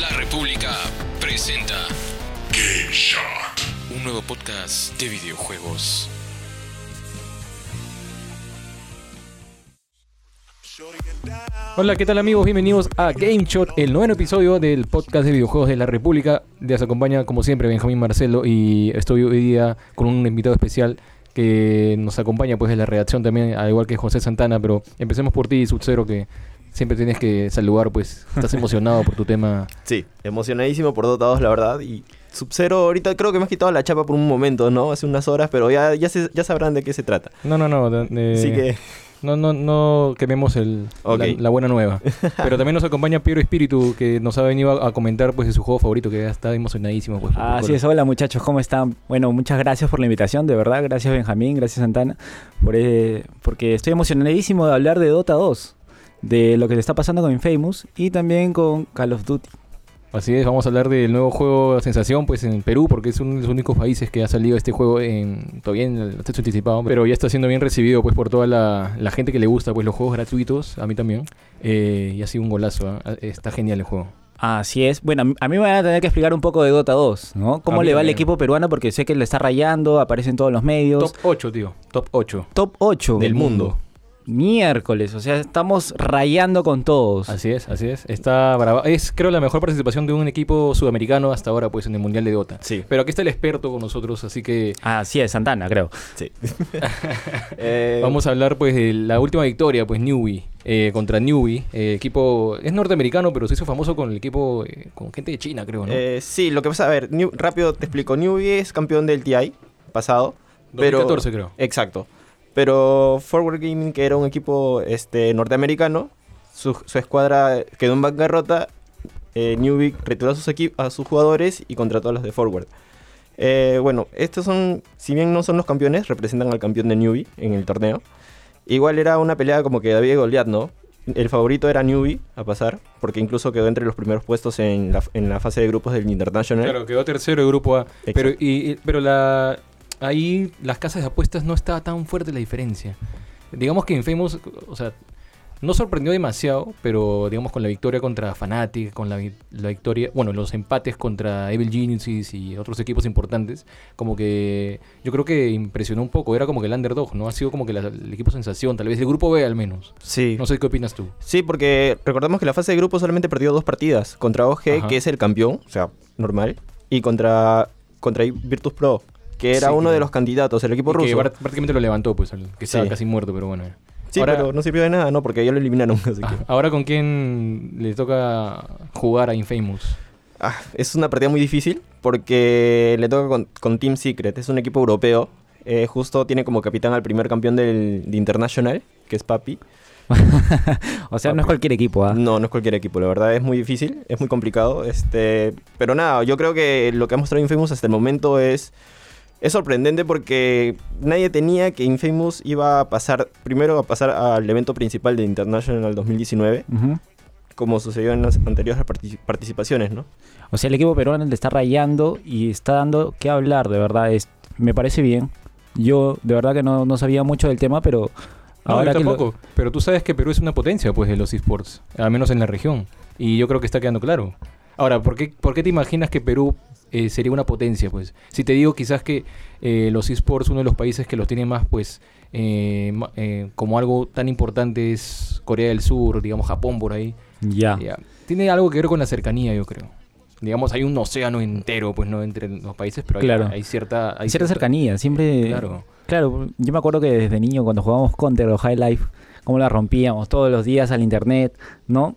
La República presenta Game Shot, un nuevo podcast de videojuegos. Hola, ¿qué tal amigos? Bienvenidos a Game Shot, el noveno episodio del podcast de videojuegos de la República. Les acompaña, como siempre, Benjamín Marcelo y estoy hoy día con un invitado especial que nos acompaña pues de la redacción también, al igual que José Santana, pero empecemos por ti, Sub-Zero, que siempre tienes que saludar, pues estás emocionado por tu tema. Sí, emocionadísimo por Dota 2, la verdad, y Sub-Zero ahorita creo que me has quitado la chapa por un momento, ¿no? Hace unas horas, pero ya, ya, se- ya sabrán de qué se trata. No, no, no. de- Así que, No, no, no quememos el, la, la buena nueva. Pero también nos acompaña Piero Espíritu, que nos ha venido a, a comentar pues de su juego favorito, que ya está emocionadísimo. Pues, por- Así es, hola muchachos, ¿cómo están? Bueno, muchas gracias por la invitación, de verdad, gracias Benjamín, gracias Santana, por, eh, porque estoy emocionadísimo de hablar de Dota 2, de lo que le está pasando con Infamous y también con Call of Duty. Así es, vamos a hablar del nuevo juego Sensación, pues en Perú, porque es uno de los únicos países que ha salido este juego en todavía en el acceso anticipado, pero ya está siendo bien recibido pues por toda la, la gente que le gusta pues los juegos gratuitos, a mí también, eh, y ha sido un golazo, ¿ah? está genial el juego. Así es, bueno, a mí me van a tener que explicar un poco de Dota 2, ¿no? ¿Cómo le va al equipo peruano? Porque sé que le está rayando, aparece en todos los medios. Top 8, tío, top 8 Top 8 del mundo. Miércoles, o sea, estamos rayando con todos. Así es, así es. Está brava. Es, creo, la mejor participación de un equipo sudamericano hasta ahora, pues, en el Mundial de Dota. sí, Pero aquí está el experto con nosotros, así que Así es, Santana, creo. sí. Eh, vamos a hablar, pues, de la última victoria, pues, Newbie, eh, contra Newbie. eh, equipo, es norteamericano, pero se hizo famoso con el equipo, eh, con gente de China, creo, ¿no? eh, sí, lo que pasa, a ver, New- rápido te explico. Newbie es campeón del TI pasado. pero- 2014, creo. Exacto. Pero Forward Gaming, que era un equipo este, norteamericano, su, su escuadra quedó en bancarrota. Eh, Newbie retiró a sus, equi- a sus jugadores y contrató a los de Forward. Eh, bueno, estos son, si bien no son los campeones, representan al campeón de Newbie en el torneo. Igual era una pelea como que David y Goliath, ¿no? El favorito era Newbie a pasar, porque incluso quedó entre los primeros puestos en la, en la fase de grupos del International. Claro, quedó tercero de grupo A. Exacto. Pero, y- pero la, ahí las casas de apuestas no estaba tan fuerte la diferencia. Digamos que Infamous, o sea, no sorprendió demasiado, pero digamos con la victoria contra Fnatic, con la, la victoria, bueno, los empates contra Evil Geniuses y otros equipos importantes, como que yo creo que impresionó un poco. Era como que el underdog, ¿no? Ha sido como que la- el equipo sensación, tal vez el grupo B al menos. Sí. No sé qué opinas tú. Sí, porque recordemos que la fase de grupo solamente perdió dos partidas. Contra OG, Ajá. que es el campeón, o sea, normal. Y contra, contra Virtus Pro, que era Sí, uno que- de los candidatos, el equipo Y que ruso. pr- prácticamente lo levantó, pues, al- que estaba Sí. casi muerto, pero bueno. Sí, Ahora- pero no sirvió de nada, ¿no? Porque ya lo eliminaron. Así que... Ah, Ahora con quién le toca jugar a Infamous. Ah, es una partida muy difícil porque le toca con, con Team Secret. Es un equipo europeo. Eh, justo tiene como capitán al primer campeón del de International, que es Papi. O sea, no es cualquier equipo, ¿ah? No, no es cualquier equipo, la verdad es muy difícil, es muy complicado. Este, pero nada, yo creo que lo que ha mostrado Infamous hasta el momento es, es sorprendente porque nadie tenía que Infamous iba a pasar, primero a pasar al evento principal de International 2019, Ujú. como sucedió en las anteriores partic- participaciones, ¿no? O sea, el equipo peruano le está rayando y está dando que hablar, de verdad. Es, me parece bien. Yo, de verdad que no, no sabía mucho del tema, pero No, ahora yo que lo- tampoco. Pero tú sabes que Perú es una potencia, pues, de los esports. Al menos en la región. Y yo creo que está quedando claro. Ahora, ¿por qué, por qué te imaginas que Perú eh, sería una potencia, pues? Si te digo quizás que eh, los esports, uno de los países que los tiene más, pues, eh, eh, como algo tan importante es Corea del Sur, digamos Japón por ahí. ya. Tiene algo que ver con la cercanía, yo creo. Digamos, hay un océano entero, pues, ¿no? Entre los países, pero hay, Claro. hay cierta... Hay cierta cercanía, siempre... Claro. Claro, yo me acuerdo que desde niño cuando jugábamos Counter o High Life, cómo la rompíamos todos los días al internet, ¿no?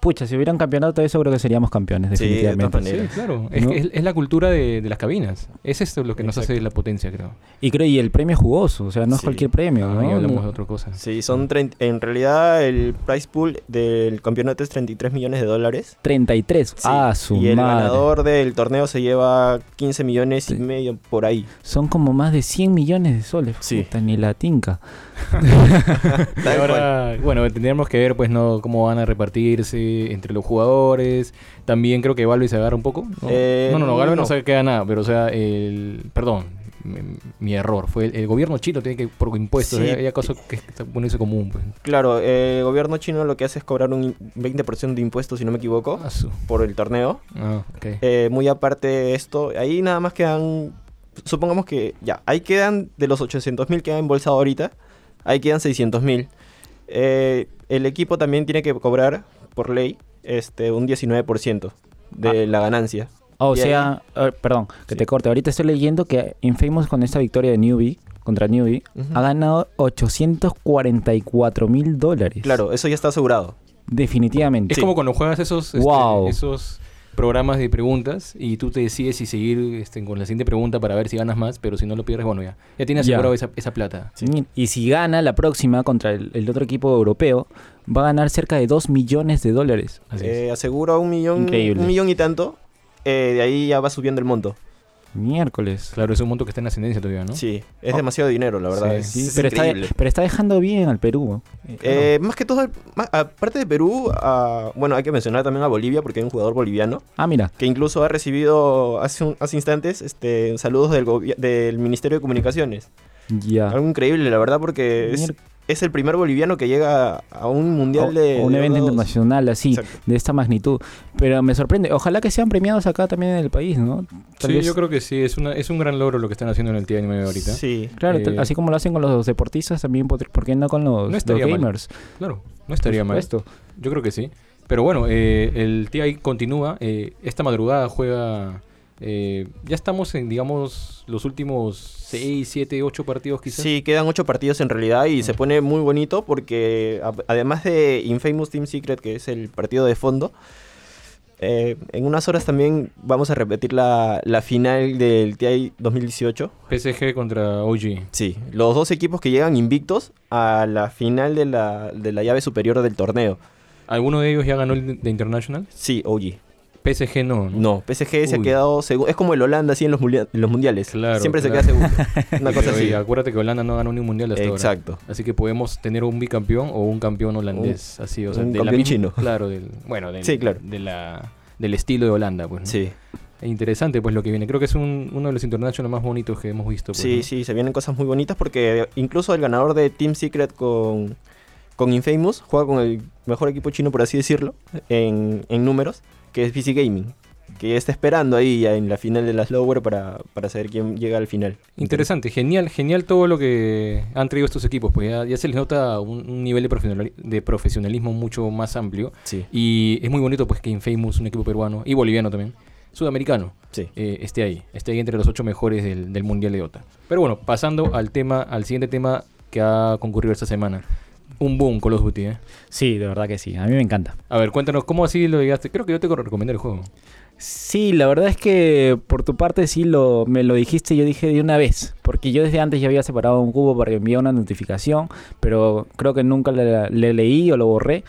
Pucha, si hubiera un campeonato de eso creo que seríamos campeones, Sí, de definitivamente. Sí, claro. Es, ¿No? es- es la cultura de, de las cabinas. Es esto lo que nos Exacto. hace la potencia, creo. y creo, y el premio es jugoso, o sea, no es cualquier premio, Ah, hablamos de otra cosa. Sí, son 30 en realidad el price pool del campeonato es 33 millones de dólares. 33. Sí, Ah, su y el madre. ganador del torneo se lleva 15 millones y medio por ahí. Son como más de 100 millones de soles. Sí. Puta, ni la tinca. Y Tal ahora, bueno, tendríamos que ver pues no cómo van a repartirse entre los jugadores. También creo que Valve se agarra un poco. ¿no? Eh, no, no, no, Valve no, no. se queda nada, pero o sea, el perdón, mi, error. Fue el, gobierno chino tiene que, por impuestos, sí. hay, cosas que ponerse común. Pues. Claro, el gobierno chino lo que hace es cobrar un 20% de impuestos, si no me equivoco, ah, por el torneo. Ah, eh, muy aparte de esto, ahí nada más quedan, supongamos que ya, ahí quedan de los 800 mil que han embolsado ahorita, ahí quedan 600 mil. Eh, el equipo también tiene que cobrar, por ley, este un 19% de ah. la ganancia. o sea, perdón, que te corte. Ahorita estoy leyendo que Infamous con esta victoria de Newbie contra Newbie ha ganado 844 mil dólares. Claro, eso ya está asegurado. Definitivamente. Es como cuando juegas esos, este, esos programas de preguntas y tú te decides si seguir este, con la siguiente pregunta para ver si ganas más, pero si no lo pierdes, bueno, ya, ya tienes asegurado Esa, esa, plata. Y si gana la próxima contra el, otro equipo europeo, va a ganar cerca de 2 millones de dólares. Eh, asegura un millón, un millón y tanto, eh, de ahí ya va subiendo el monto. Miércoles. Claro, es un monto que está en ascendencia todavía, ¿no? Sí, es demasiado dinero, la verdad. Sí, pero, está, pero, está, dejando bien al Perú. Eh, más que todo, aparte de Perú, bueno, hay que mencionar también a Bolivia porque hay un jugador boliviano. Ah, mira. Que incluso ha recibido hace, hace instantes este, saludos del, del Ministerio de Comunicaciones. Ya. Algo increíble, la verdad, porque es, es el primer boliviano que llega a un mundial de. un evento internacional así, de esta magnitud. Pero me sorprende. Ojalá que sean premiados acá también en el país, ¿no? sí, yo creo que sí. Es, una, es un gran logro lo que están haciendo en el TI9 ahorita. Sí. Claro, eh, así como lo hacen con los deportistas, también, ¿por qué no con los, gamers? Claro, no estaría mal. Esto. Yo creo que sí. Pero bueno, eh, el TI continúa. Eh, esta madrugada juega eh, ya estamos en, digamos, los últimos 6, 7, 8 partidos quizás. Sí, quedan 8 partidos en realidad y se pone muy bonito porque además de Infamous Team Secret, que es el partido de fondo, eh, en unas horas también vamos a repetir la, final del TI 2018. PSG contra OG. Sí, los dos equipos que llegan invictos a la final de la, de la llave superior del torneo. ¿Alguno de ellos ya ganó el de International? Sí, OG. PSG no. No, PSG se ha quedado segundo. Es como el Holanda así en los, los mundiales. Claro, Siempre se queda segundo. Una cosa así. acuérdate que Holanda no ganó ni un mundial hasta Exacto. Así que podemos tener un bicampeón o un campeón holandés. así, o sea, un campeón chino. Claro, del, bueno, del, sí, claro. De la, del estilo de Holanda, pues. Sí. interesante pues lo que viene. Creo que es uno de los internacionales más bonitos que hemos visto. Pues, sí, sí, se vienen cosas muy bonitas porque incluso el ganador de Team Secret con, con Infamous juega con el mejor equipo chino, por así decirlo, en, en números, que es PC Gaming que está esperando ahí ya en la final de las Lower para, para saber quién llega al final. Interesante, genial, genial todo lo que han traído estos equipos, pues ya, se les nota un, nivel de, de, profesionalismo mucho más amplio. Sí. Y es muy bonito pues que Infamous, un equipo peruano y boliviano también, sudamericano, sí. Eh, esté ahí, esté ahí entre los ocho mejores del, del Mundial de Dota. Pero bueno, pasando al tema, al siguiente tema que ha concurrido esta semana un boom con los Duty, ¿eh? Sí, de verdad que sí. A mí me encanta. A ver, cuéntanos, ¿cómo así lo llegaste? Creo que yo te recomendé el juego. Sí, la verdad es que por tu parte sí lo, me lo dijiste, yo dije de una vez, porque yo desde antes ya había separado un cubo para enviar una notificación, pero creo que nunca le, leí o lo borré.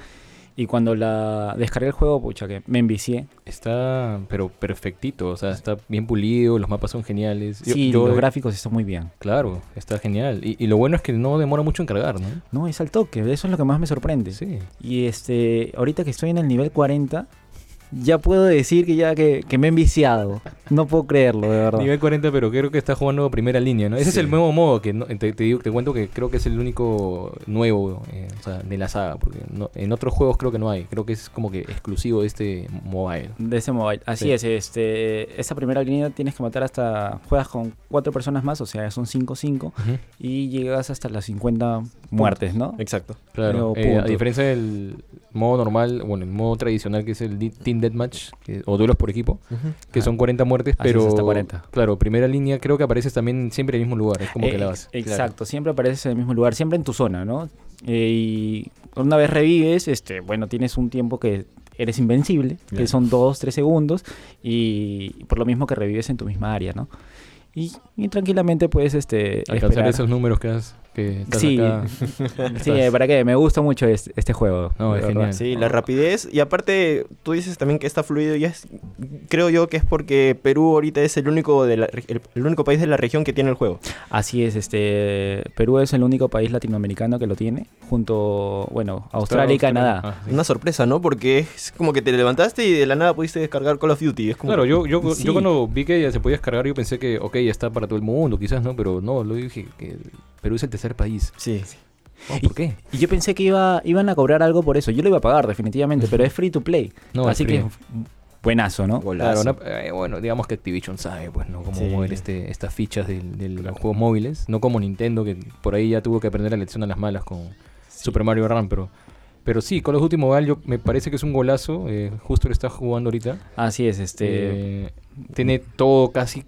Y cuando la descargué el juego, pucha, que me envicié. Está, pero perfectito, o sea, está bien pulido, los mapas son geniales. sí, los gráficos están muy bien. Claro, está genial. Y, y, lo bueno es que no demora mucho en cargar, ¿no? No, es al toque, eso es lo que más me sorprende. Sí. Y este, ahorita que estoy en el nivel 40, ya puedo decir que ya que, me he enviciado. No puedo creerlo, de verdad. Nivel 40, pero creo que está jugando primera línea, ¿no? Ese es el nuevo modo que te, digo, te cuento que creo que es el único nuevo eh, o sea, de la saga, porque en otros juegos creo que no hay. Creo que es como que exclusivo de este mobile. De ese mobile. Así es, este esa primera línea tienes que matar hasta juegas con cuatro personas más, o sea, son 5-5 y llegas hasta las 50 muertes, ¿no? Exacto. Claro. Eh, a diferencia del modo normal, bueno, el modo tradicional que es el Team Deathmatch o duelos por equipo, que son 40 muertes, pero hasta 40. claro, primera línea creo que apareces también siempre en el mismo lugar, es como que la vas. Eh, exacto, siempre apareces en el mismo lugar, siempre en tu zona, ¿no? Eh, y una vez revives, este, bueno, tienes un tiempo que eres invencible, que son 2, 3 segundos, y por lo mismo que revives en tu misma área, ¿no? Y, tranquilamente puedes este, alcanzar esos números que has, que estás Sí, acá. sí, para qué, me gusta mucho este, este juego. No, es genial. Sí, la rapidez. Y aparte, tú dices también que está fluido. Y es, creo yo que es porque Perú ahorita es el único, de la, el, el único país de la región que tiene el juego. Así es, este Perú es el único país latinoamericano que lo tiene, junto, bueno, Australia y Canadá. Ah, sí. Una sorpresa, ¿no? Porque es como que te levantaste y de la nada pudiste descargar Call of Duty. Es como Claro, yo, yo, Sí. yo cuando vi que ya se podía descargar, yo pensé que, ok, ya está para todo el mundo, quizás, ¿no? Pero no, lo dije que Perú es el tercer país. Sí. Oh, ¿Por qué? Y yo pensé que iba, iban a cobrar algo por eso. Yo lo iba a pagar definitivamente, pero es free to play. No, es Así free. que buenazo, ¿no? Golazo. Claro, una- eh, bueno, digamos que Activision sabe, pues, ¿no? Cómo Sí. mover este, estas fichas del- de, los juegos móviles. No como Nintendo, que por ahí ya tuvo que aprender la lección a las malas con Super Mario Run, pero... Pero sí, Call of Duty Mobile yo, me parece que es un golazo. eh, justo lo está jugando ahorita. Así es, este... Eh, tiene todo casi...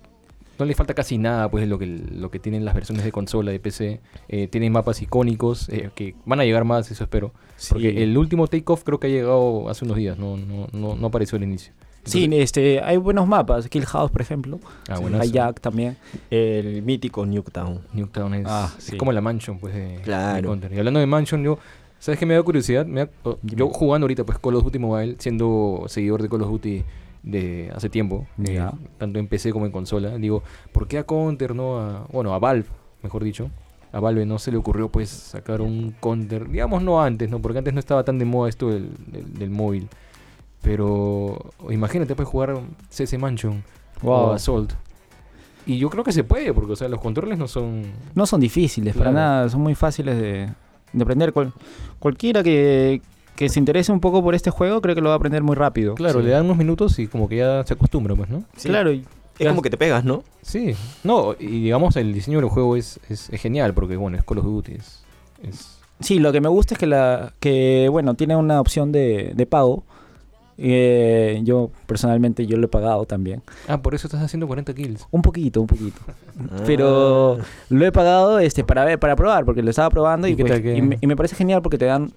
No le falta casi nada, pues, de lo que, lo que tienen las versiones de consola, de PC. Eh, tiene mapas icónicos, eh, que van a llegar más, eso espero. Porque el último Takeoff creo que ha llegado hace unos días, no, no, no, no apareció al inicio. Sí, este, hay buenos mapas. Kill House, por ejemplo. Ah, Sí. Jack también. El mítico Nuketown. Nuketown es, Ah, es como la Mansion, pues, de, Claro. de. Y hablando de Mansion, yo... ¿Sabes qué me da curiosidad? Me da- oh, yo jugando ahorita, pues, Call of Duty Mobile, siendo seguidor de Call of Duty de hace tiempo, eh, tanto en PC como en consola, digo, ¿por qué a Counter, no a... Bueno, a Valve, mejor dicho. A Valve no se le ocurrió, pues, sacar un Counter, digamos, no antes, ¿no? Porque antes no estaba tan de moda esto del, del, del móvil. Pero imagínate, pues, jugar CS Mansion o Wow. Assault. Y yo creo que se puede, porque, o sea, los controles no son... No son difíciles, para nada. Son muy fáciles de, de aprender. Cual- cualquiera que, que se interese un poco por este juego, creo que lo va a aprender muy rápido. Claro, Sí. le dan unos minutos y como que ya se acostumbra, pues, ¿no? Sí. Claro, y- Es como que te pegas, ¿no? Sí. No, y digamos, el diseño del juego es, es, es genial, porque, bueno, es Call of Duty, es... es- Sí, lo que me gusta es que la que bueno tiene una opción de, de pago. Eh, yo personalmente yo lo he pagado también. Ah, por eso estás haciendo 40 kills. Un poquito, un poquito. Ah. Pero lo he pagado este para ver, para probar, porque lo estaba probando y, ¿Y pues, tal que- y me, y me parece genial porque te dan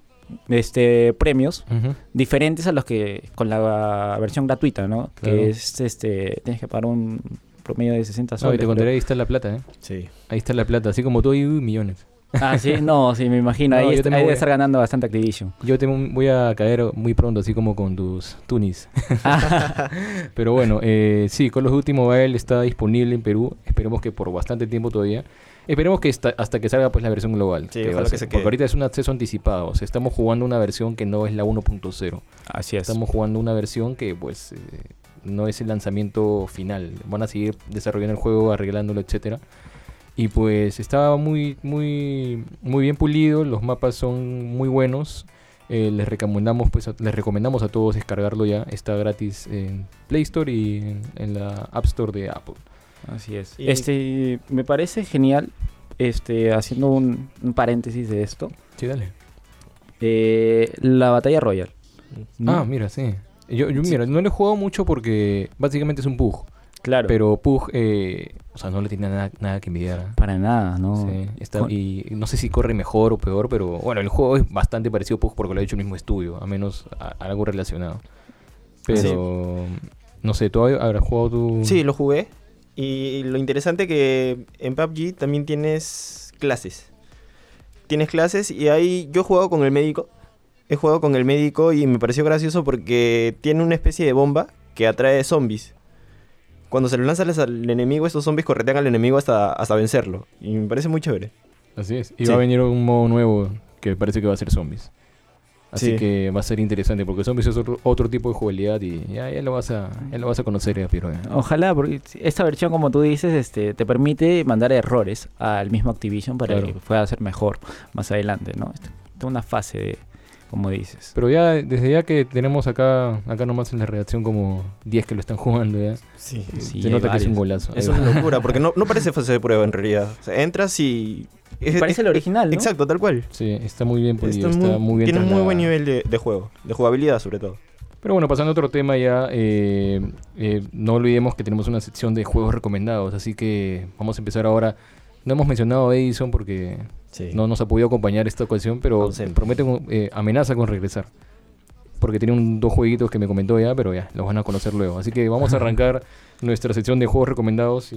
este premios Ujú. diferentes a los que con la versión gratuita, ¿no? Claro. Que es este tienes que pagar un promedio de 60 No, y soles. te contaré, ahí está la plata, ¿eh? Sí. Ahí está la plata, así como tú y millones. Ah, sí, no, sí, me imagino. No, ahí está- ahí voy debe a- estar ganando bastante Activision. Yo te voy a caer muy pronto, así como con tus tunis. Pero bueno, eh, sí, Call of Duty Mobile está disponible en Perú. Esperemos que por bastante tiempo todavía. Esperemos que esta- hasta que salga pues la versión global. Sí, va ojalá que se Porque quede. ahorita es un acceso anticipado. O sea, estamos jugando una versión que no es la 1.0. Así es. Estamos jugando una versión que pues eh, no es el lanzamiento final. Van a seguir desarrollando el juego, arreglándolo, etcétera. Y pues está muy, muy, muy bien pulido. Los mapas son muy buenos. Eh, les recomendamos pues a, les recomendamos a todos descargarlo ya. Está gratis en Play Store y en, en la App Store de Apple. Así es. Y- Este, me parece genial, este, haciendo un, un paréntesis de esto, Sí, dale. eh, la batalla royal. ¿no? Ah, mira, sí. Yo, yo Sí. mira, no lo he jugado mucho porque básicamente es un Pug. claro. Pero Pug, eh, o sea, no le tiene nada, nada que envidiar. ¿ah? para nada, ¿no? Sí, está- Con- y no sé si corre mejor o peor, pero bueno, el juego es bastante parecido a Pug porque lo ha hecho el mismo estudio, a menos a- algo relacionado. Pero no sé, ¿tú habrás jugado tu Sí, lo jugué. Y lo interesante que en PUBG también tienes clases. Tienes clases y ahí yo he jugado con el médico. He jugado con el médico y me pareció gracioso porque tiene una especie de bomba que atrae zombies. Cuando se lo lanzas al enemigo, estos zombies corretean al enemigo hasta, hasta vencerlo. Y me parece muy chévere. Así es. Y Sí. va a venir un modo nuevo que parece que va a ser zombies. Así Sí. que va a ser interesante porque zombies es otro, otro tipo de jugabilidad y ya, ya lo vas a ya lo vas a conocer, eh, Piro, eh. Ojalá, porque esta versión, como tú dices, este, te permite mandar errores al mismo Activision para Claro. que pueda ser mejor más adelante, ¿no? Esta es una fase de, como dices. Pero ya desde ya que tenemos acá acá nomás en la redacción como 10 que lo están jugando ya. Sí. Sí, se nota que es un golazo. Es una locura porque no, no parece fase de prueba en realidad. O sea, entras y... es- Parece el es- original, ¿no? Exacto, tal cual. Sí, está muy bien pulido, Está está, muy- muy bien tiene un muy buen nivel de, de juego, de jugabilidad sobre todo. Pero bueno, pasando a otro tema ya, eh, eh, no olvidemos que tenemos una sección de juegos recomendados, así que vamos a empezar ahora. No hemos mencionado a Edison porque Sí. no nos ha podido acompañar esta ocasión, pero promete, eh, amenaza con regresar. porque tiene un, dos jueguitos que me comentó ya, pero ya, los van a conocer luego. Así que vamos a arrancar nuestra sección de juegos recomendados.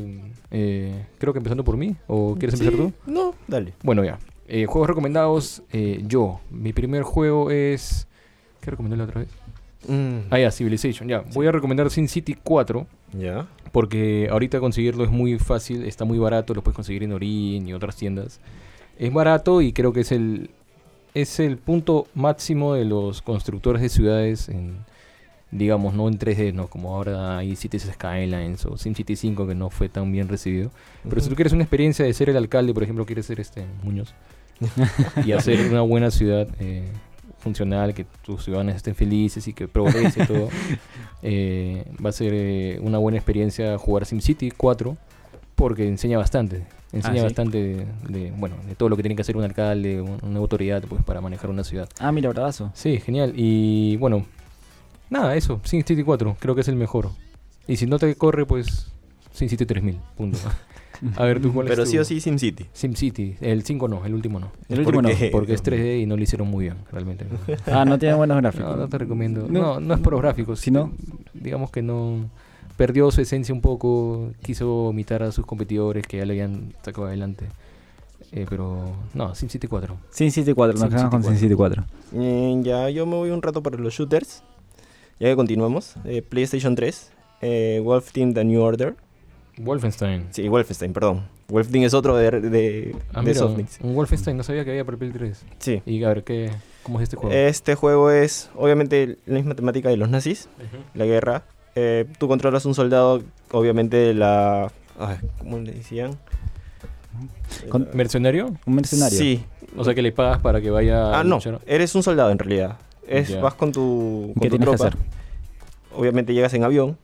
eh, creo que empezando por mí, ¿o quieres empezar tú? No, dale. Bueno, ya. Eh, juegos recomendados, eh, yo. Mi primer juego es... ¿Qué recomendé la otra vez? Mm, Ah, ya, Civilization, ya. Voy a recomendar Sin City 4. Ya. Porque ahorita conseguirlo es muy fácil, está muy barato, lo puedes conseguir en Orin y otras tiendas. Es barato y creo que es el es el punto máximo de los constructores de ciudades en digamos, no en 3D, no como ahora hay Cities Skylines o SimCity 5 que no fue tan bien recibido. Pero si tú quieres una experiencia de ser el alcalde, por ejemplo, quieres ser este Muñoz y hacer una buena ciudad eh, funcional, que tus ciudadanos estén felices y que progrese todo, eh, va a ser eh, una buena experiencia jugar SimCity 4 porque enseña bastante. Enseña Ah, sí. bastante de, de, bueno, de todo lo que tiene que hacer un alcalde, un- una autoridad pues, para manejar una ciudad. Ah, mira, bravazo. Sí, genial. Y bueno, nada, eso, SimCity 4, creo que es el mejor. Y si no te corre, pues SimCity 3000, punto. A ver, tú cuál es Pero tu- sí o sí SimCity. SimCity, el 5 no, el último no. El último no. Porque- Porque es 3D y no lo hicieron muy bien, realmente. Ah, no tiene buenos gráficos. No, no te recomiendo. No. No, no es por los gráficos. Si no- Digamos que no. Perdió su esencia un poco. Quiso imitar a sus competidores que ya le habían sacado adelante. Eh, pero no, SimCity 4. Sin City 4, nos quedamos con City Sin City 4. Eh, ya, yo me voy un rato para los shooters. Ya que continuamos. Eh, PlayStation 3. Eh, Wolf Team The New Order. Wolfenstein. Sí, Wolfenstein, perdón. Wolf Team es otro de, de, Ah, de mira, Softnix. un Wolfenstein, no sabía que había para Play 3. Sí. Y a ver, ¿qué, ¿cómo es este juego? Este juego es obviamente la misma temática de los nazis, la guerra. Eh, tú controlas un soldado, obviamente de la... ay, ¿Cómo le decían? Con- ¿Mercenario? Un mercenario. Sí. O sea, que le pagas para que vaya Ah, a no. luchar. Eres un soldado en realidad. Es, Ya. Vas con tu, con ¿Qué tu tienes que tropa. hacer? Obviamente llegas en avión,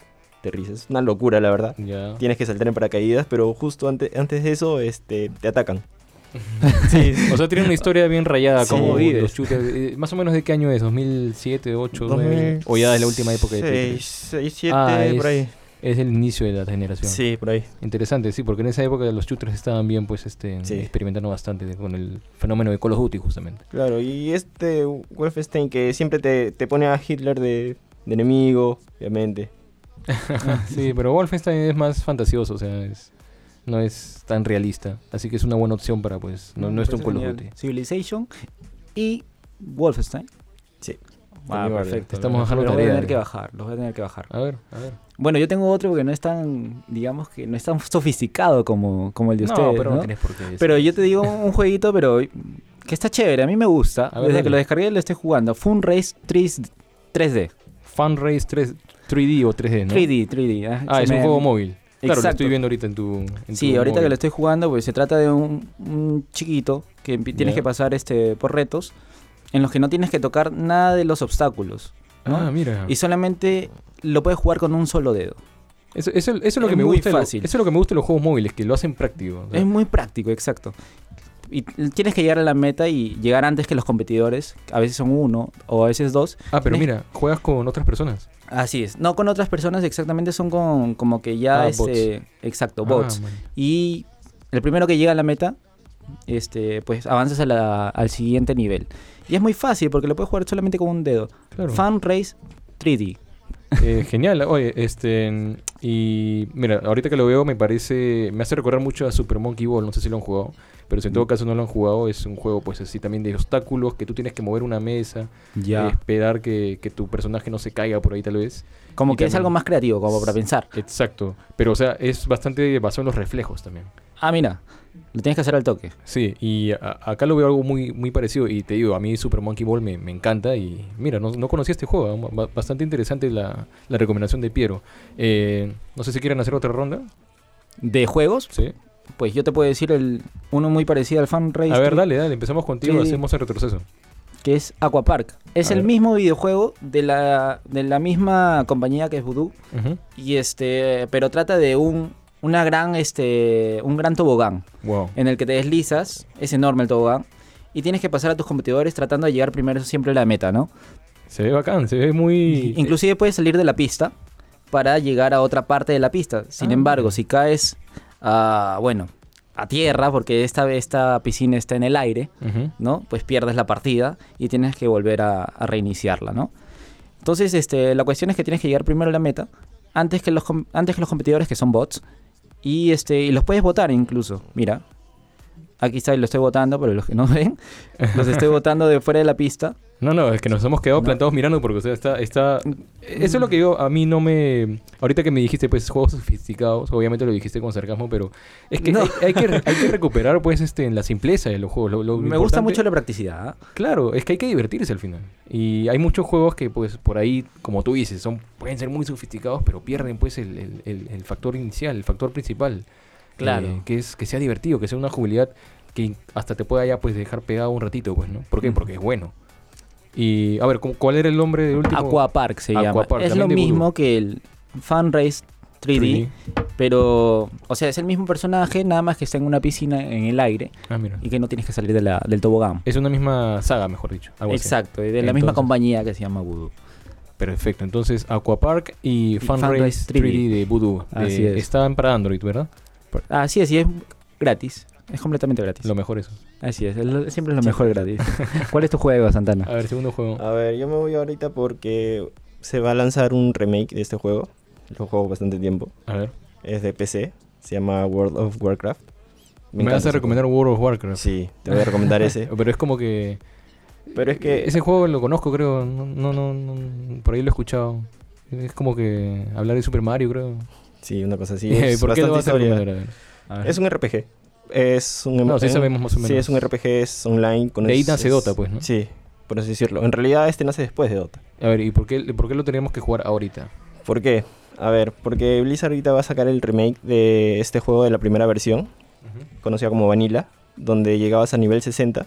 Es una locura, la verdad. Tienes que saltar en paracaídas, pero justo antes, antes de eso este, te atacan. sí, O sea, tiene una historia bien rayada, Sí. como ¿Cómo vives. Los. Eh, Más o menos de qué año es, 2007, 2008, 2009. O ya de la última época de Play 3. 6, 7, Ah, por ahí. Es el inicio de la generación. Sí, por ahí. Interesante, sí, porque en esa época los shooters estaban bien, pues, este, Sí. experimentando bastante con el fenómeno de Call of Duty, justamente. Claro, y este Wolfenstein que siempre te, te pone a Hitler de, de enemigo, obviamente. sí, pero Wolfenstein es más fantasioso, o sea, es, no es tan realista. Así que es una buena opción para, pues, no, no es genial. Duty. Civilization y Wolfenstein. Sí. Ah, perfecto. Estamos Los bajando voy a tener que bajar, los voy a tener que bajar. A ver, a ver. Bueno, yo tengo otro que no es tan, digamos que no es tan sofisticado como, como el de no, ustedes, pero ¿no? no por qué. Pero yo te digo un jueguito, pero que está chévere, a mí me gusta. Ver, Desde dale. que lo descargué lo estoy jugando. Fun Race 3, 3D. Fun Race 3, 3D o 3D, ¿no? 3D, 3D. ah, Ah, es un juego móvil. Claro, lo estoy viendo ahorita en tu. en Sí, tu ahorita que lo estoy jugando, pues se trata de un, un chiquito que tienes que pasar este por retos en los que no tienes que tocar nada de los obstáculos. ¿no? Ah, mira. Y solamente lo puedes jugar con un solo dedo. Eso, eso- eso es lo que es me gusta. lo- fácil. eso es lo que me gusta de los juegos móviles, que lo hacen práctico. o sea, Es muy práctico, exacto. Y tienes que llegar a la meta y llegar antes que los competidores. A veces son uno o a veces dos. ah, pero tienes- mira, juegas con otras personas. Así es. No con otras personas, exactamente son con como que ya Ah, este, exacto, Ah, bots. Y el primero que llega a la meta, este, pues avanzas a la- al siguiente nivel. Y es muy fácil porque lo puedes jugar solamente con un dedo. Claro. Fun Race 3D. Eh, genial. Oye, este. Y mira, ahorita que lo veo, me parece. Me hace recordar mucho a Super Monkey Ball. No sé si lo han jugado. Pero si en todo caso no lo han jugado, es un juego, pues así también de obstáculos. Que tú tienes que mover una mesa. Ya. Esperar que, que tu personaje no se caiga por ahí, tal vez. como y que es algo más creativo, como para pensar. Exacto. Pero, o sea, es bastante basado en los reflejos también. Ah, mira, lo tienes que hacer al toque. Sí, y a- acá lo veo algo muy, muy parecido. Y te digo, a mí Super Monkey Ball me, me encanta. Y mira, no, no conocía este juego. Ba- Bastante interesante la, la recomendación de Piero. Eh, no sé si quieren hacer otra ronda. De juegos, Sí. pues yo te puedo decir el uno muy parecido al Fun Race A ver, 3D, dale, dale. Empezamos contigo. Sí. Hacemos el retroceso. que es Aquapark. Es A el ver. mismo videojuego de la, de la misma compañía que es Voodoo. Y este, pero trata de un, una gran, este, un gran tobogán Wow. en el que te deslizas, es enorme el tobogán, y tienes que pasar a tus competidores tratando de llegar primero siempre a la meta, ¿no? Se ve bacán, se ve muy. Inclusive puedes salir de la pista para llegar a otra parte de la pista. Sin Ah, embargo, si caes, a, bueno, a tierra, porque esta, esta piscina está en el aire. ¿no? Pues pierdes la partida y tienes que volver a, a reiniciarla, ¿no? Entonces, este, la cuestión es que tienes que llegar primero a la meta antes que los, antes que los competidores que son bots. Y, este, y los puedes votar incluso. Mira, aquí está, y lo estoy votando, pero los que no ven, los estoy votando de fuera de la pista. No, no, es que nos hemos quedado No. plantados mirando porque, o sea, está, está... Eso es lo que yo, a mí no me... Ahorita que me dijiste, pues, juegos sofisticados, obviamente lo dijiste con sarcasmo, pero es que No. hay, hay que hay que recuperar, pues, este, la simpleza de los juegos. Lo- lo Me gusta mucho la practicidad. ¿ah? Claro, es que hay que divertirse al final. Y hay muchos juegos que, pues, por ahí, como tú dices, son pueden ser muy sofisticados, pero pierden, pues, el, el- el- el factor inicial, el factor principal. Claro. Eh, que es que sea divertido, que sea una jugabilidad que hasta te pueda ya, pues, dejar pegado un ratito, pues, ¿no? ¿Por qué? Mm. Porque es bueno. Y, a ver, ¿cómo- ¿cuál era el nombre del último? Aquapark se llama. Es lo mismo Voodoo. que el Funrace 3D, pero, o sea, es el mismo personaje, nada más que está en una piscina en el aire Ah, mira. y que no tienes que salir de la, del tobogán. Es una misma saga, mejor dicho. algo así. Exacto, y de la misma compañía que se llama Voodoo. Perfecto. Entonces, Aquapark y Funrace Funrace 3D, 3D. de Voodoo. Así de- es. Están para Android, ¿verdad? Así es, y es gratis. Es completamente gratis. Lo mejor eso. Así es, siempre es lo mejor gratis. ¿Cuál es tu juego, Santana? A ver, segundo juego. A ver, yo me voy ahorita porque se va a lanzar un remake de este juego. Lo juego bastante tiempo. A ver. Es de PC. Se llama World of Warcraft. Me, encanta vas a recomendar World of Warcraft. Sí, te voy a recomendar ese. Pero es como que... Pero es que Ese juego lo conozco, creo. No, no, no, no- por ahí lo he escuchado. Es como que hablar de Super Mario, creo. Sí, una cosa así. ¿Por qué lo vas a historia. recomendar? A ver. A ver. Es un RPG. Es un No, sí sabemos más o Sí, menos. es un RPG, es online. Con De ahí nace es- Dota, pues, ¿no? Sí, por así decirlo. En realidad este nace después de Dota. A ver, ¿y por qué, por qué lo teníamos que jugar ahorita? ¿Por qué? A ver, porque Blizzard ahorita va a sacar el remake de este juego de la primera versión, conocida como Vanilla, donde llegabas a nivel 60.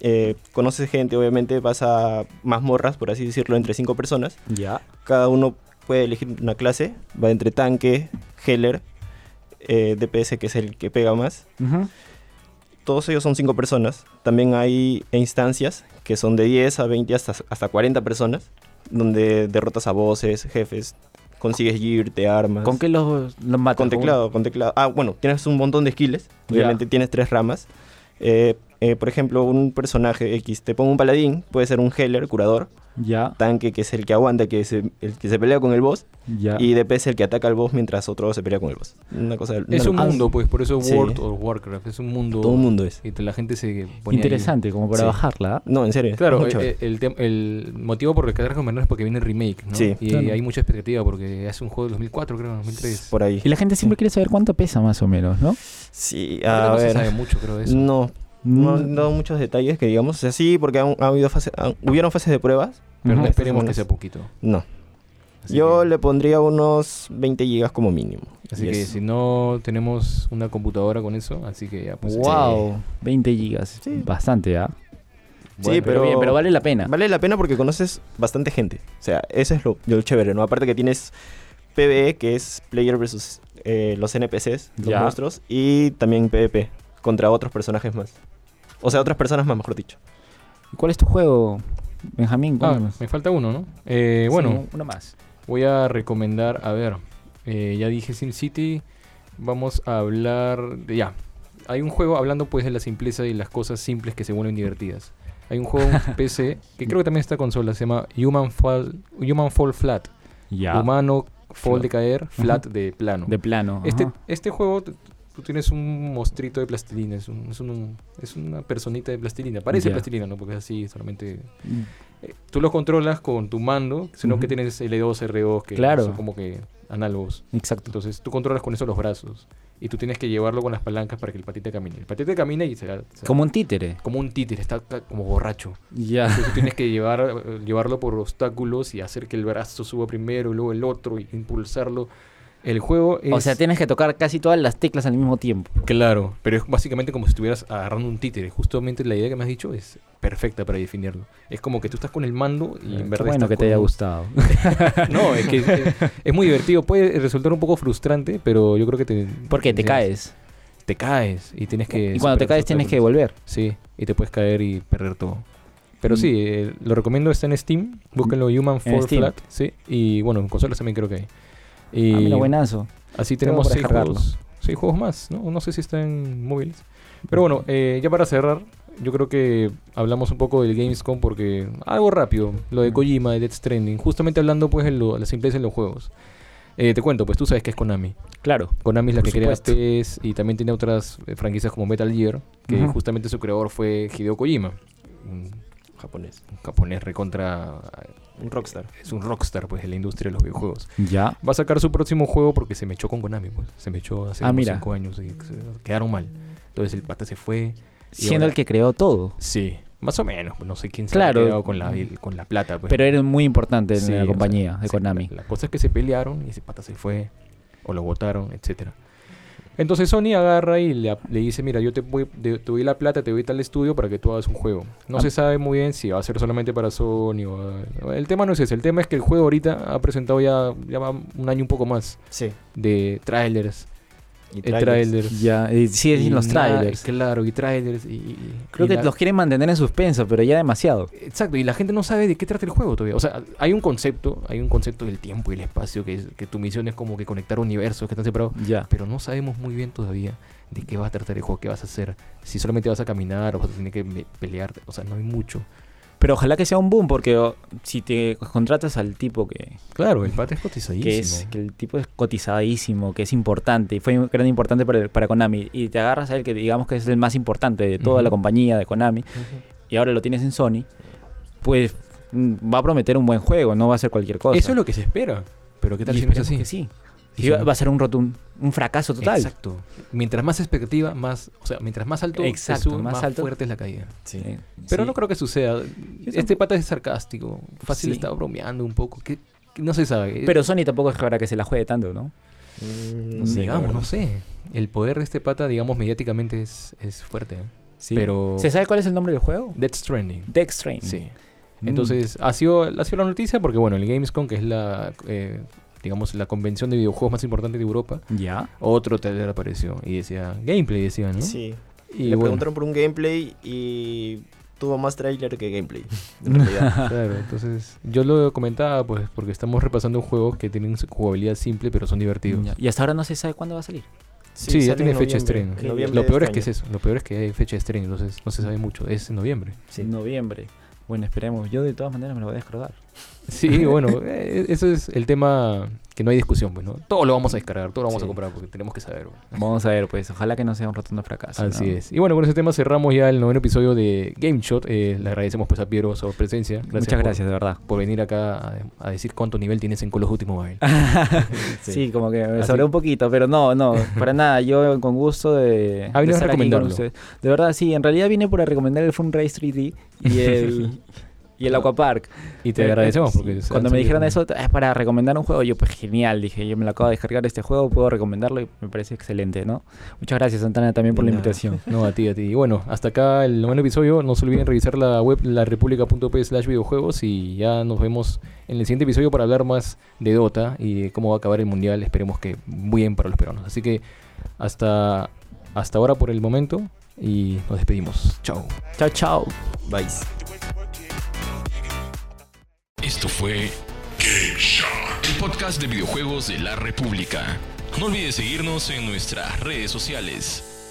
Eh, conoces gente, obviamente, vas a mazmorras, por así decirlo, entre 5 personas. Ya. Cada uno puede elegir una clase, va entre tanque, healer, eh, DPS, que es el que pega más. Todos ellos son 5 personas. También hay instancias que son de 10 a 20 hasta, hasta 40 personas, donde derrotas a bosses, jefes, consigues gear, te armas. ¿Con qué los, los matas? Con teclado, con teclado. Ah, bueno, tienes un montón de skills. Obviamente tienes tres ramas. Eh, eh, por ejemplo, un personaje X, te pongo un paladín, puede ser un healer, curador, Ya, tanque, que es el que aguanta, que es el, que se pelea con el boss, ya. y DPS el que ataca al boss mientras otro se pelea con el boss. Una cosa una Es un locura. mundo, pues, por eso Sí. World of Warcraft. Es un mundo... Todo un mundo es. Y la gente se ahí. Interesante, como para Sí. bajarla. ¿ah? No, en serio. Claro, mucho. eh, el, el motivo por el que recomendar es porque viene el remake, ¿no? Sí. Y Claro. hay mucha expectativa porque es un juego de 2004, creo, 2003. por ahí. Y la gente siempre quiere saber cuánto pesa más o menos, ¿no? Sí, a no se ver. sabe mucho, creo, de eso. No, no Mm. han dado muchos detalles que digamos. O sea, sí, porque han, ha habido fase- han- hubieron fases de pruebas. Pero no esperemos que sea poquito. No. Así Yo que- le pondría unos 20 gigas como mínimo. Así que si no tenemos una computadora con eso, así que ya pues... wow, 20 gigas. Sí. Bastante, ¿ah? Sí, pero, pero- bien, pero vale la pena. Vale la pena porque conoces bastante gente. O sea, eso es lo, lo chévere, ¿no? Aparte que tienes PvE, que es Player versus eh, los NPCs, los Ya. monstruos, y también PvP, contra otros personajes más. O sea, otras personas más, mejor dicho. ¿Y ¿Cuál es tu juego, Benjamín? Ah, me falta uno, ¿no? Eh, Sí, bueno, uno más. voy a recomendar, a ver, eh, ya dije SimCity, vamos a hablar de, ya, hay un juego hablando pues de la simpleza y las cosas simples que se vuelven divertidas. Hay un juego en PC que creo que también está consola, se llama Human Fall, Human Fall Flat. Ya. Humano Fall de caer, flat de plano. De plano. Este, este juego, tú tienes un mostrito de plastilina, es, un- es, un- es una personita de plastilina. Parece plastilina, ¿no? Porque es así, solamente... eh, tú lo controlas con tu mando, sino que tienes L2, R2, que Claro. son como que análogos. Exacto. Entonces tú controlas con eso los brazos. Y tú tienes que llevarlo con las palancas para que el patite camine. El patite camina y se... se- Como un títere. como un títere, está como borracho. Ya. Entonces tú tienes que llevar, eh, llevarlo por obstáculos y hacer que el brazo suba primero y luego el otro y impulsarlo. El juego es... O sea, tienes que tocar casi todas las teclas al mismo tiempo. Claro, pero es básicamente como si estuvieras agarrando un títere. Justamente la idea que me has dicho es perfecta para definirlo. Es como que tú estás con el mando y en verdad bueno estás que te con haya gustado. No, es que es, es muy divertido. Puede resultar un poco frustrante, pero yo creo que te... Porque te caes. Te caes y tienes que... Y cuando te caes tienes que volver. Sí, y te puedes caer y perder todo. Pero Mm. sí, eh, lo recomiendo, está en Steam. Búsquenlo Human Fall. Flat. Sí, y bueno, en consolas también creo que hay. Y Ah, mira, buenazo. así tenemos seis juegos, seis juegos más, ¿no? No sé si está en móviles. Pero bueno, eh, ya para cerrar, yo creo que hablamos un poco del Gamescom porque algo rápido, lo de Kojima, de Death Stranding, justamente hablando pues de la simpleza en los juegos. Eh, te cuento, pues tú sabes que es Konami. Claro. Konami es la que crea supuesto. PES y también tiene otras eh, franquicias como Metal Gear, que Ujú. justamente su creador fue Hideo Kojima, Japonés. un japonés recontra... Un rockstar. Es un rockstar pues de la industria de los videojuegos. Ya. Va a sacar su próximo juego porque se me echó con Konami, pues. Se me echó hace Ah, unos mira. cinco años y quedaron mal. Entonces el pata se fue. Siendo ahora- el que creó todo. Sí, más o menos. pues, No sé quién se Claro. ha quedado con la, con la plata. Pues. Pero era muy importante en Sí, la o compañía sea, de sí, Konami. La, la cosa es que se pelearon y ese pata se fue o lo votaron, etcétera. Entonces Sony agarra y le, le dice, mira, yo te, voy, de- te doy la plata, te doy tal estudio para que tú hagas un juego. No Ah. se sabe muy bien si va a ser solamente para Sony o... El tema no es ese, el tema es que el juego ahorita ha presentado ya, ya va un año un poco más Sí. de trailers, Y eh, trailers. trailers. Ya, y sí, y los trailers. Claro, y trailers. Y, y- Creo y que la- los quieren mantener en suspenso, pero ya demasiado. Exacto, y la gente no sabe de qué trata el juego todavía. O sea, hay un concepto, hay un concepto del tiempo y el espacio, que, es, que tu misión es como que conectar universos que están separados, Ya. pero no sabemos muy bien todavía de qué va a tratar el juego, qué vas a hacer, si solamente vas a caminar o vas a tener que pelear, o sea, no hay mucho. Pero ojalá que sea un boom, porque oh, si te contratas al tipo que, Claro, el pata es cotizadísimo. que es que el tipo es cotizadísimo, que es importante y fue un gran importante para, para Konami y te agarras a él que digamos que es el más importante de toda la compañía de Konami y ahora lo tienes en Sony, pues mm, va a prometer un buen juego, no va a ser cualquier cosa. Eso es lo que se espera, pero ¿qué tal Y si no es así? que sí. Si va, a ser un rotun- un fracaso total. Exacto. Mientras más expectativa, más, o sea, mientras más alto, Exacto, sube, más más, alto. fuerte es la caída. Sí. Sí. Pero Sí. no creo que suceda. Este pata es sarcástico. Fácil Sí. está bromeando un poco. Que, que no se sabe. Pero Sony tampoco es para que se la juegue tanto, ¿no? Mm, no sé, digamos, no sé. El poder de este pata, digamos, mediáticamente es, es fuerte. ¿eh? Sí. Pero. ¿Se sabe cuál es el nombre del juego? Death Stranding. Death Stranding. Sí. Mm. Entonces, ha sido, ha sido la noticia porque, bueno, el Gamescom, que es la, eh, digamos, la convención de videojuegos más importante de Europa, Ya. otro trailer apareció y decía gameplay, decía, ¿no? Sí. Y Le bueno, preguntaron por un gameplay y tuvo más trailer que gameplay. En realidad. Claro, entonces yo lo comentaba pues porque estamos repasando juegos que tienen jugabilidad simple pero son divertidos. Ya. Y hasta ahora no se sabe cuándo va a salir. Sí, ya tiene en fecha de estreno. Lo peor es este que es eso, lo peor es que hay fecha de estreno, entonces no se sabe mucho, es en noviembre. Sí. En noviembre. Bueno, esperemos. Yo de todas maneras me lo voy a descargar. Sí, bueno, eh, eso es el tema que no hay discusión, pues, ¿no? Todo lo vamos a descargar, todo lo vamos Sí. a comprar porque tenemos que saber. Vamos a ver, pues. Ojalá que no sea un rotundo fracaso. Así ¿no? es. Y bueno, con ese tema cerramos ya el noveno episodio de Game Shot. Eh, le agradecemos pues a Piero su presencia. Gracias Muchas por- gracias, de verdad. Por venir acá a, a decir cuánto nivel tienes en Call of Duty Mobile. Sí, como que me sobré un poquito, pero no, no, para nada. Yo con gusto de, Ah, de a estar aquí con recomendarlo. De verdad, sí, en realidad vine por recomendar el Fun Race 3D y el, y el Aquapark. Y te Eh, agradecemos porque... se Cuando han me dijeron eso, es para recomendar un juego, yo pues genial, dije, yo me lo acabo de descargar este juego, puedo recomendarlo y me parece excelente, ¿no? Muchas gracias, Santana, también por la invitación. No, a ti, a ti. Y bueno, hasta acá el noveno episodio. No se olviden revisar la web larepublica.p slash videojuegos y ya nos vemos en el siguiente episodio para hablar más de Dota y de cómo va a acabar el mundial. Esperemos que bien para los peruanos. Así que hasta, hasta ahora por el momento y nos despedimos. Chao. Chao, chao. Bye. Esto fue Game Shot, el podcast de videojuegos de la República. No olvides seguirnos en nuestras redes sociales.